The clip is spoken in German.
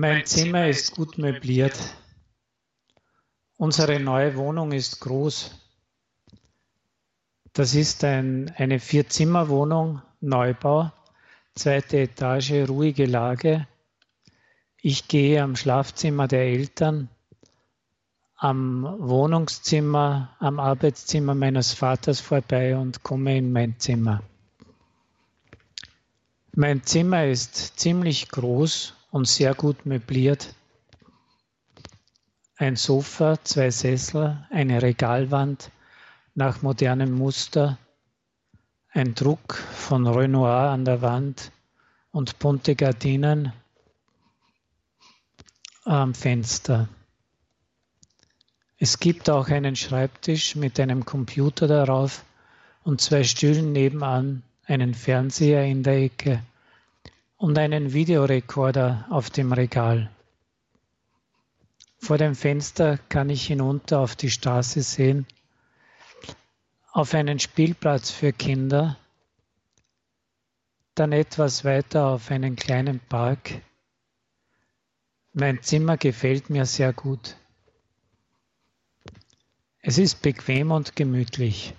Mein Zimmer ist gut möbliert. Unsere neue Wohnung ist groß. Das ist ein, eine Vier-Zimmer-Wohnung, Neubau, zweite Etage, ruhige Lage. Ich gehe am Schlafzimmer der Eltern, am Wohnungszimmer, am Arbeitszimmer meines Vaters vorbei und komme in mein Zimmer. Mein Zimmer ist ziemlich groß und sehr gut möbliert. Ein Sofa, zwei Sessel, eine Regalwand nach modernem Muster, ein Druck von Renoir an der Wand und bunte Gardinen am Fenster. Es gibt auch einen Schreibtisch mit einem Computer darauf und zwei Stühlen nebenan, einen Fernseher in der Ecke und einen Videorekorder auf dem Regal. Vor dem Fenster kann ich hinunter auf die Straße sehen, auf einen Spielplatz für Kinder, dann etwas weiter auf einen kleinen Park. Mein Zimmer gefällt mir sehr gut. Es ist bequem und gemütlich.